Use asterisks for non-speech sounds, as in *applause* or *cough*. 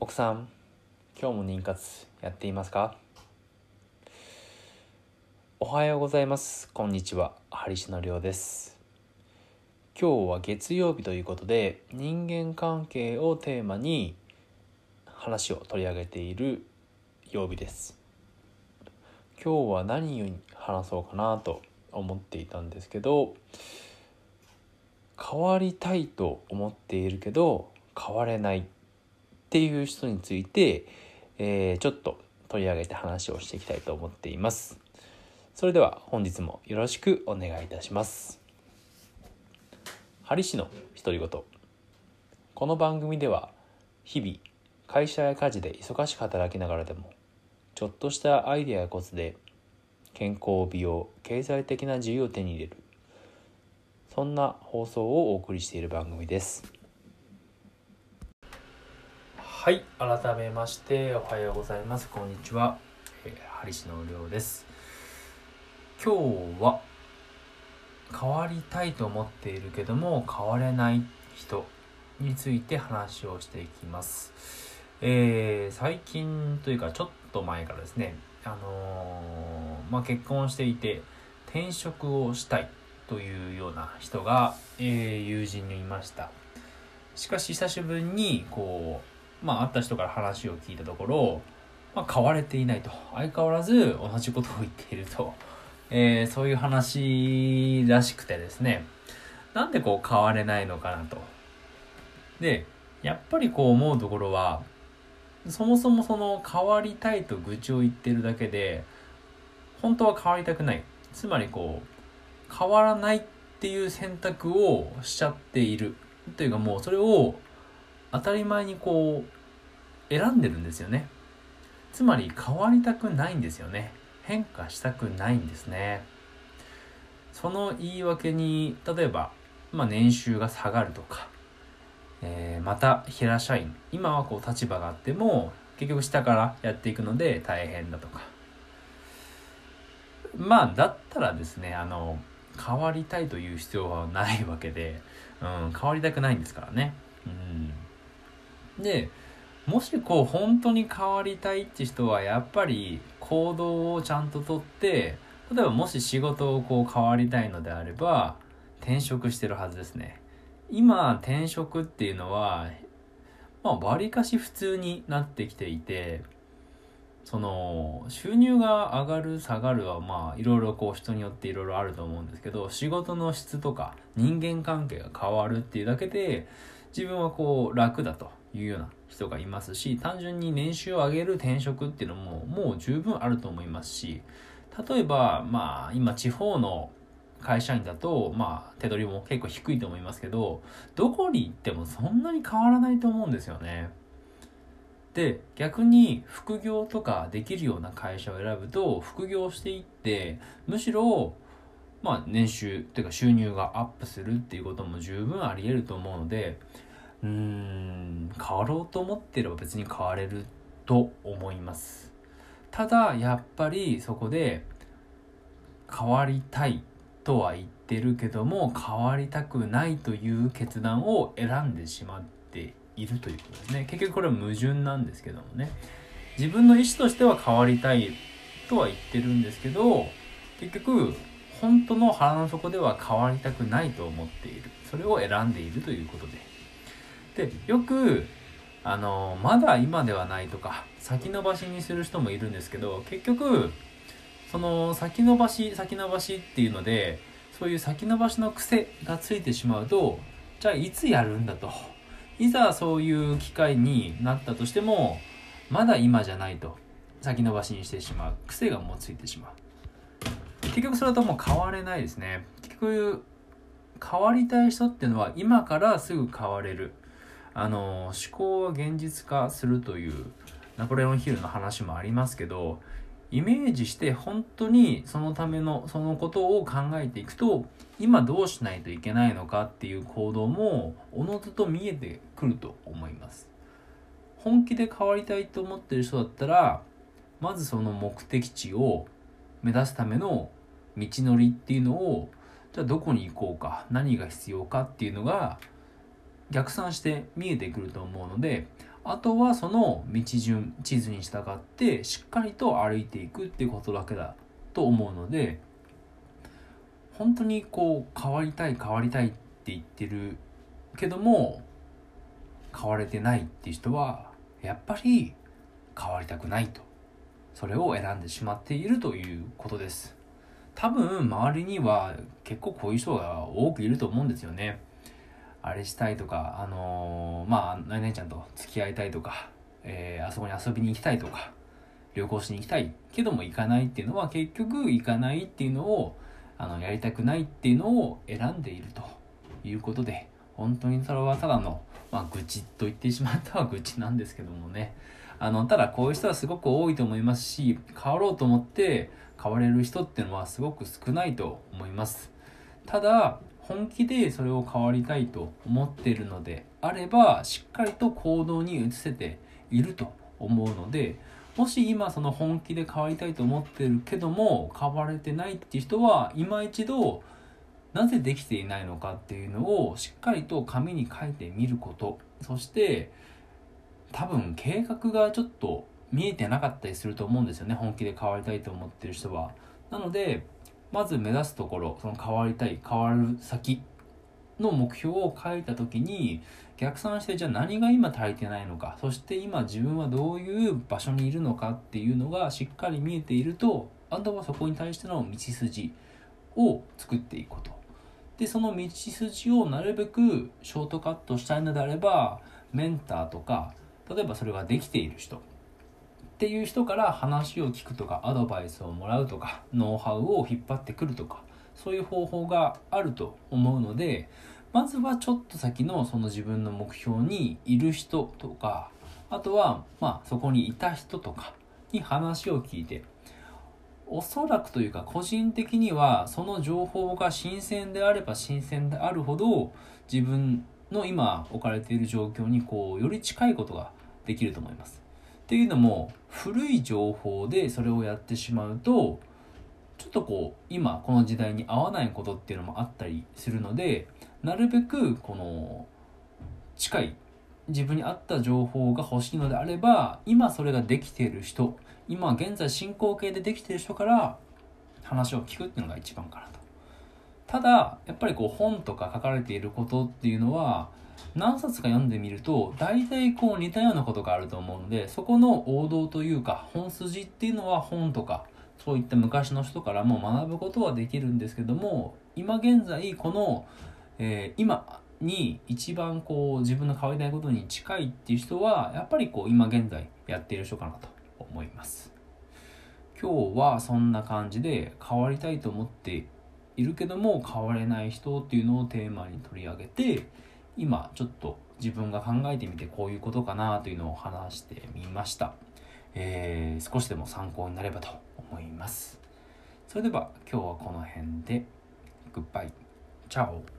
奥さん今日も妊活やっていますか？おはようございます。こんにちは。ハリシのりょうです。今日は月曜日ということで人間関係をテーマに話を取り上げている曜日です。今日は何に話そうかなと思っていたんですけど変わりたいと思っているけど変われない。っていう人について、えー、ちょっと取り上げて話をしていきたいと思っています。それでは本日もよろしくお願いいたします。ハリ氏の独り言。この番組では日々会社や家事で忙しく働きながらでもちょっとしたアイデアやコツで健康美容経済的な自由を手に入れるそんな放送をお送りしている番組です。はい改めましておはようございます。こんにちは、えー、ハリシのりょうです。今日は変わりたいと思っているけども変われない人について話をしていきます。えー、最近というかちょっと前からですね。あのー、まあ、結婚していて転職をしたいというような人が、えー、友人にいました。しかし久しぶりにこう、まあ、会った人から話を聞いたところ、まあ、変われていないと。相変わらず同じことを言っていると、えー、そういう話らしくてですね。なんでこう変われないのかなと。でやっぱりこう思うところはそもそもその変わりたいと愚痴を言ってるだけで本当は変わりたくない。つまりこう変わらないっていう選択をしちゃっているというかもうそれを当たり前にこう選んでるんですよね。つまり変わりたくないんですよね。変化したくないんですね。その言い訳に例えば、まあ、年収が下がるとか、えー、また平社員今はこう立場があっても結局下からやっていくので大変だとか。まあだったらですねあの変わりたいという必要はないわけで、うん、変わりたくないんですからね。うん、でもしこう本当に変わりたいって人はやっぱり行動をちゃんととって例えばもし仕事をこう変わりたいのであれば転職してるはずですね。今転職っていうのはまあ割かし普通になってきていてその収入が上がる下がるはまあいろいろこう人によっていろいろあると思うんですけど仕事の質とか人間関係が変わるっていうだけで自分はこう楽だというような人がいますし単純に年収を上げる転職っていうのももう十分あると思いますし例えばまあ今地方の会社員だとまあ手取りも結構低いと思いますけどどこに行ってもそんなに変わらないと思うんですよね。で逆に副業とかできるような会社を選ぶと副業していってむしろまあ年収っていうか収入がアップするっていうことも十分あり得ると思うのでうーん変わろうと思ってれば別に変われると思います。ただやっぱりそこで変わりたいとは言ってるけども変わりたくないという決断を選んでしまっているということですね。結局これは矛盾なんですけどもね。自分の意思としては変わりたいとは言ってるんですけど結局本当の腹の底では変わりたくないと思っている。それを選んでいるということで。でよくあのまだ今ではないとか先延ばしにする人もいるんですけど結局その先延ばし先延ばしっていうのでそういう先延ばしの癖がついてしまうとじゃあいつやるんだと。いざそういう機会になったとしてもまだ今じゃないと先延ばしにしてしまう。癖がもうついてしまう。結局それともう変われないですね。結局変わりたい人っていうのは今からすぐ変われる。あの思考は現実化するというナポレオンヒルの話もありますけどイメージして本当にそのためのそのことを考えていくと今どうしないといけないのかっていう行動もおのずと見えてくると思います。本気で変わりたいと思ってる人だったらまずその目的地を目指すための道のりっていうのをじゃあどこに行こうか何が必要かっていうのが逆算して見えてくると思うのであとはその道順地図に従ってしっかりと歩いていくっていうことだけだと思うので本当にこう変わりたい変わりたいって言ってるけども変われてないっていう人はやっぱり変わりたくないと。それを選んでしまっているということです。多分周りには結構こういう人が多くいると思うんですよね。あれしたいとかあのー、まあ何々ちゃんと付き合いたいとか、えー、あそこに遊びに行きたいとか旅行しに行きたいけども行かないっていうのは結局行かないっていうのをあのやりたくないっていうのを選んでいるということで本当にそれはただの、まあ、愚痴と言ってしまったは *laughs* 愚痴なんですけどもね。あのただこういう人はすごく多いと思いますし変わろうと思って変われる人っていうのはすごく少ないと思います。ただ本気でそれを変わりたいと思っているのであればしっかりと行動に移せていると思うのでもし今その本気で変わりたいと思ってるけども変われてないっていう人は今一度なぜできていないのかっていうのをしっかりと紙に書いてみること。そして多分計画がちょっと見えてなかったりすると思うんですよね。本気で変わりたいと思ってる人は。なのでまず目指すところその変わりたい変わる先の目標を書いた時に逆算してじゃあ何が今足りてないのかそして今自分はどういう場所にいるのかっていうのがしっかり見えているとあとはそこに対しての道筋を作っていくこと。でその道筋をなるべくショートカットしたいのであればメンターとか例えばそれができている人っていう人から話を聞くとかアドバイスをもらうとかノウハウを引っ張ってくるとかそういう方法があると思うのでまずはちょっと先のその自分の目標にいる人とかあとはまあそこにいた人とかに話を聞いておそらくというか個人的にはその情報が新鮮であれば新鮮であるほど自分の今置かれている状況にこうより近いことができると思います。っていうのも古い情報でそれをやってしまうとちょっとこう今この時代に合わないことっていうのもあったりするのでなるべくこの近い自分に合った情報が欲しいのであれば今それができている人今現在進行形でできている人から話を聞くっていうのが一番かなと。ただやっぱりこう本とか書かれていることっていうのは何冊か読んでみると大体こう似たようなことがあると思うのでそこの王道というか本筋っていうのは本とかそういった昔の人からも学ぶことはできるんですけども今現在この、えー、今に一番こう自分の変わりたいことに近いっていう人はやっぱりこう今現在やっている人かなと思います。今日はそんな感じで変わりたいと思っているけども変われない人っていうのをテーマに取り上げて今ちょっと自分が考えてみてこういうことかなというのを話してみました、えー、少しでも参考になればと思います。それでは今日はこの辺で。グッバイチャオ。